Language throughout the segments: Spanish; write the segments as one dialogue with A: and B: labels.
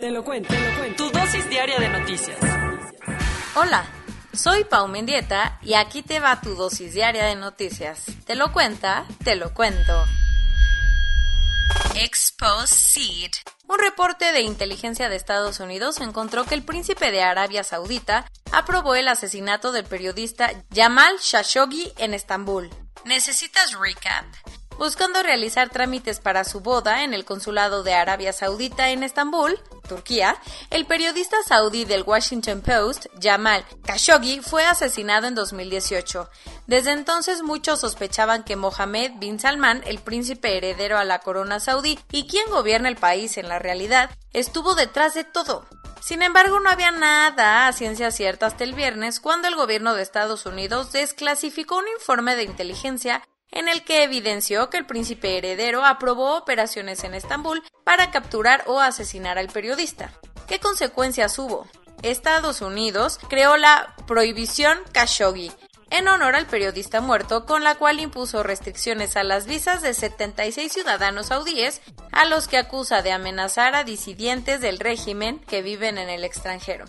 A: Te lo cuento, te lo cuento. Tu dosis diaria de noticias.
B: Hola, soy Pau Mendieta y aquí te va tu dosis diaria de noticias. ¿Te lo cuenta? Te lo cuento. Exposed. Un reporte de inteligencia de Estados Unidos encontró que el príncipe de Arabia Saudita aprobó el asesinato del periodista Jamal Khashoggi en Estambul. ¿Necesitas recap? Buscando realizar trámites para su boda en el consulado de Arabia Saudita en Estambul, Turquía, el periodista saudí del Washington Post, Jamal Khashoggi, fue asesinado en 2018. Desde entonces muchos sospechaban que Mohammed bin Salman, el príncipe heredero a la corona saudí y quien gobierna el país en la realidad, estuvo detrás de todo. Sin embargo, no había nada a ciencia cierta hasta el viernes cuando el gobierno de Estados Unidos desclasificó un informe de inteligencia en el que evidenció que el príncipe heredero aprobó operaciones en Estambul para capturar o asesinar al periodista. ¿Qué consecuencias hubo? Estados Unidos creó la prohibición Khashoggi en honor al periodista muerto, con la cual impuso restricciones a las visas de 76 ciudadanos saudíes a los que acusa de amenazar a disidentes del régimen que viven en el extranjero.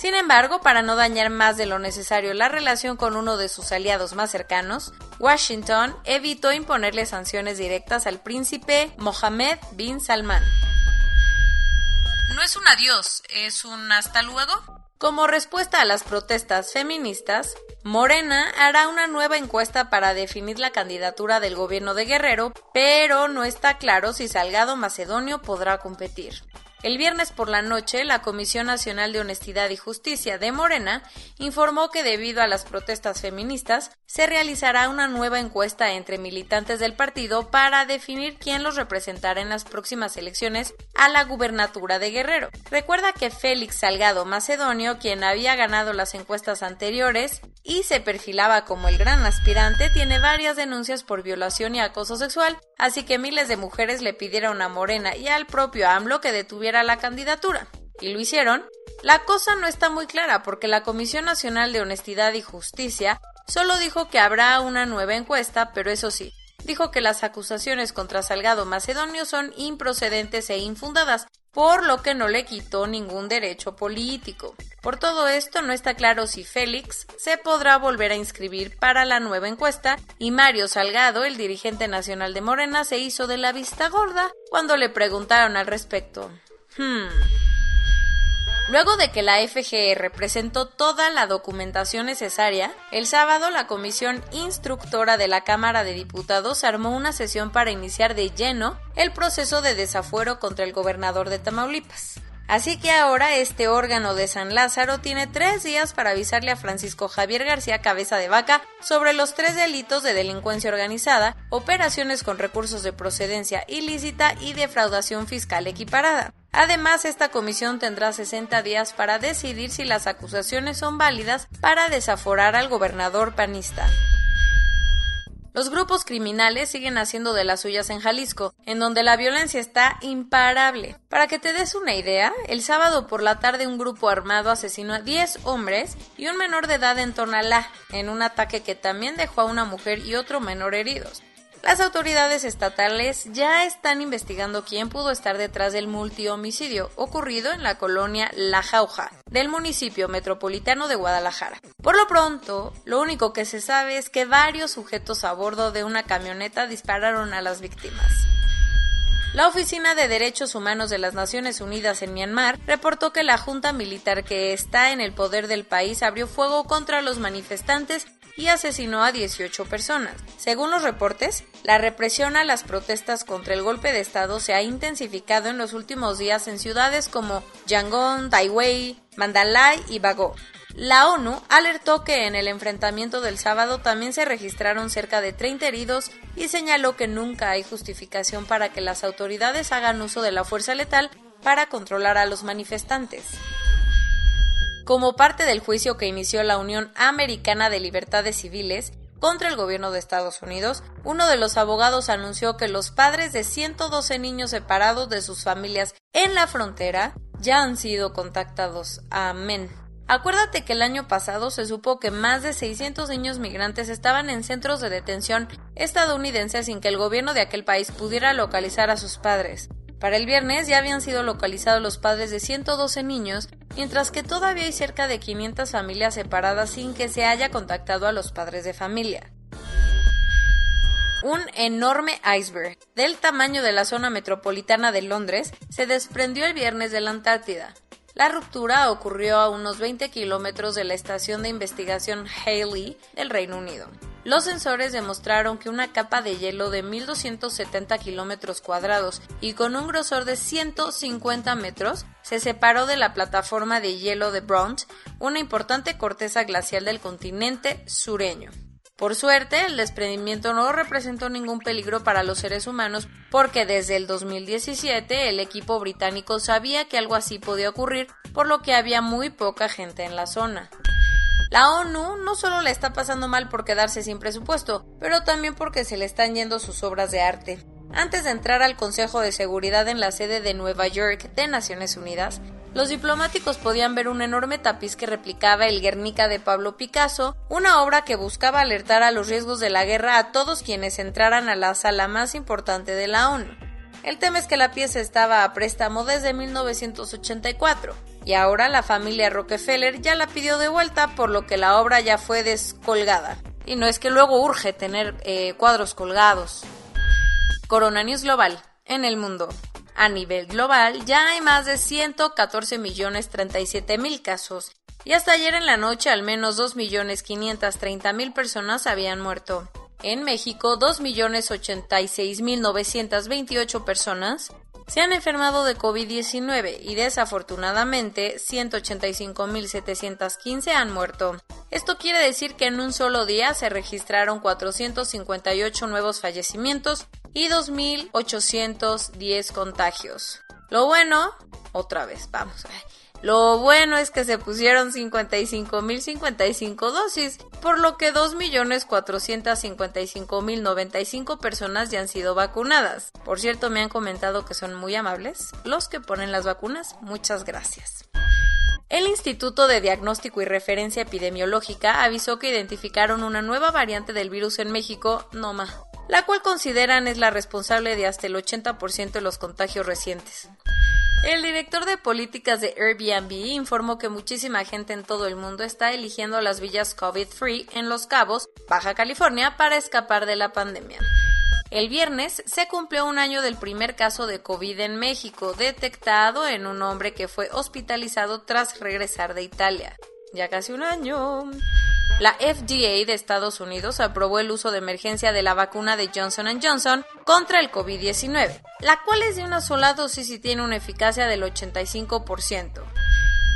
B: Sin embargo, para no dañar más de lo necesario la relación con uno de sus aliados más cercanos, Washington evitó imponerle sanciones directas al príncipe Mohammed bin Salman. No es un adiós, es un hasta luego. Como respuesta a las protestas feministas, Morena hará una nueva encuesta para definir la candidatura del gobierno de Guerrero, pero no está claro si Salgado Macedonio podrá competir. El viernes por la noche, la Comisión Nacional de Honestidad y Justicia de Morena informó que debido a las protestas feministas, se realizará una nueva encuesta entre militantes del partido para definir quién los representará en las próximas elecciones a la gubernatura de Guerrero. Recuerda que Félix Salgado Macedonio, quien había ganado las encuestas anteriores y se perfilaba como el gran aspirante, tiene varias denuncias por violación y acoso sexual, así que miles de mujeres le pidieron a Morena y al propio AMLO que detuviera la candidatura. Y lo hicieron. La cosa no está muy clara porque la Comisión Nacional de Honestidad y Justicia solo dijo que habrá una nueva encuesta, pero eso sí, dijo que las acusaciones contra Salgado Macedonio son improcedentes e infundadas, por lo que no le quitó ningún derecho político. Por todo esto no está claro si Félix se podrá volver a inscribir para la nueva encuesta y Mario Salgado, el dirigente nacional de Morena, se hizo de la vista gorda cuando le preguntaron al respecto. Hmm. Luego de que la FGR presentó toda la documentación necesaria, el sábado la comisión instructora de la Cámara de Diputados armó una sesión para iniciar de lleno el proceso de desafuero contra el gobernador de Tamaulipas. Así que ahora este órgano de San Lázaro tiene tres días para avisarle a Francisco Javier García Cabeza de Vaca sobre los tres delitos de delincuencia organizada, operaciones con recursos de procedencia ilícita y defraudación fiscal equiparada. Además, esta comisión tendrá 60 días para decidir si las acusaciones son válidas para desaforar al gobernador panista. Los grupos criminales siguen haciendo de las suyas en Jalisco, en donde la violencia está imparable. Para que te des una idea, el sábado por la tarde un grupo armado asesinó a 10 hombres y un menor de edad en Tonalá, en un ataque que también dejó a una mujer y otro menor heridos. Las autoridades estatales ya están investigando quién pudo estar detrás del multihomicidio ocurrido en la colonia La Jauja del municipio metropolitano de Guadalajara. Por lo pronto, lo único que se sabe es que varios sujetos a bordo de una camioneta dispararon a las víctimas. La Oficina de Derechos Humanos de las Naciones Unidas en Myanmar reportó que la junta militar que está en el poder del país abrió fuego contra los manifestantes y asesinó a 18 personas. Según los reportes, la represión a las protestas contra el golpe de Estado se ha intensificado en los últimos días en ciudades como Yangon, Taiwei, Mandalay y Bago. La ONU alertó que en el enfrentamiento del sábado también se registraron cerca de 30 heridos y señaló que nunca hay justificación para que las autoridades hagan uso de la fuerza letal para controlar a los manifestantes. Como parte del juicio que inició la Unión Americana de Libertades Civiles contra el gobierno de Estados Unidos, uno de los abogados anunció que los padres de 112 niños separados de sus familias en la frontera ya han sido contactados. Amén. Acuérdate que el año pasado se supo que más de 600 niños migrantes estaban en centros de detención estadounidenses sin que el gobierno de aquel país pudiera localizar a sus padres. Para el viernes ya habían sido localizados los padres de 112 niños, mientras que todavía hay cerca de 500 familias separadas sin que se haya contactado a los padres de familia. Un enorme iceberg, del tamaño de la zona metropolitana de Londres, se desprendió el viernes de la Antártida. La ruptura ocurrió a unos 20 kilómetros de la estación de investigación Haley del Reino Unido. Los sensores demostraron que una capa de hielo de 1.270 kilómetros cuadrados y con un grosor de 150 metros se separó de la plataforma de hielo de Brunt, una importante corteza glacial del continente sureño. Por suerte, el desprendimiento no representó ningún peligro para los seres humanos porque desde el 2017 el equipo británico sabía que algo así podía ocurrir, por lo que había muy poca gente en la zona. La ONU no solo le está pasando mal por quedarse sin presupuesto, pero también porque se le están yendo sus obras de arte. Antes de entrar al Consejo de Seguridad en la sede de Nueva York de Naciones Unidas, los diplomáticos podían ver un enorme tapiz que replicaba el Guernica de Pablo Picasso, una obra que buscaba alertar a los riesgos de la guerra a todos quienes entraran a la sala más importante de la ONU. El tema es que la pieza estaba a préstamo desde 1984 y ahora la familia Rockefeller ya la pidió de vuelta por lo que la obra ya fue descolgada. Y no es que luego urge tener eh, cuadros colgados. Corona News Global en el mundo. A nivel global ya hay más de 114 millones 37 mil casos y hasta ayer en la noche al menos 2 millones 530 mil personas habían muerto. En México, 2.086.928 personas se han enfermado de COVID-19 y desafortunadamente 185.715 han muerto. Esto quiere decir que en un solo día se registraron 458 nuevos fallecimientos y 2.810 contagios. Lo bueno, otra vez, vamos. Lo bueno es que se pusieron 55.055 dosis, por lo que 2.455.095 personas ya han sido vacunadas. Por cierto, me han comentado que son muy amables los que ponen las vacunas. Muchas gracias. El Instituto de Diagnóstico y Referencia Epidemiológica avisó que identificaron una nueva variante del virus en México, Noma, la cual consideran es la responsable de hasta el 80% de los contagios recientes. El director de políticas de Airbnb informó que muchísima gente en todo el mundo está eligiendo las villas COVID-free en Los Cabos, Baja California, para escapar de la pandemia. El viernes se cumplió un año del primer caso de COVID en México, detectado en un hombre que fue hospitalizado tras regresar de Italia. Ya casi un año. La FDA de Estados Unidos aprobó el uso de emergencia de la vacuna de Johnson Johnson contra el COVID-19, la cual es de una sola dosis y tiene una eficacia del 85%.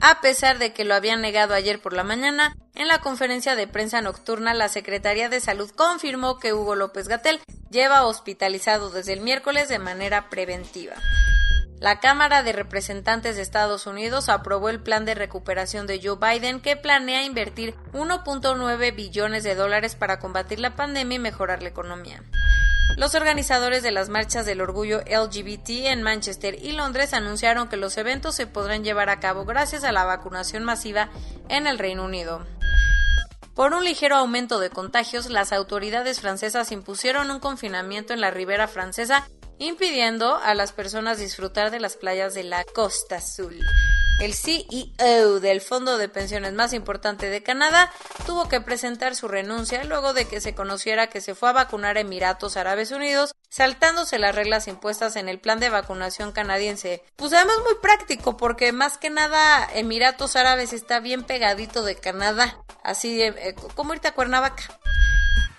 B: A pesar de que lo habían negado ayer por la mañana, en la conferencia de prensa nocturna la Secretaría de Salud confirmó que Hugo López Gatel lleva hospitalizado desde el miércoles de manera preventiva. La Cámara de Representantes de Estados Unidos aprobó el plan de recuperación de Joe Biden que planea invertir 1.9 billones de dólares para combatir la pandemia y mejorar la economía. Los organizadores de las marchas del orgullo LGBT en Manchester y Londres anunciaron que los eventos se podrán llevar a cabo gracias a la vacunación masiva en el Reino Unido. Por un ligero aumento de contagios, las autoridades francesas impusieron un confinamiento en la ribera francesa impidiendo a las personas disfrutar de las playas de la Costa Azul. El CEO del fondo de pensiones más importante de Canadá tuvo que presentar su renuncia luego de que se conociera que se fue a vacunar a Emiratos Árabes Unidos, saltándose las reglas impuestas en el plan de vacunación canadiense. Pues además muy práctico porque más que nada Emiratos Árabes está bien pegadito de Canadá, así eh, como irte a Cuernavaca.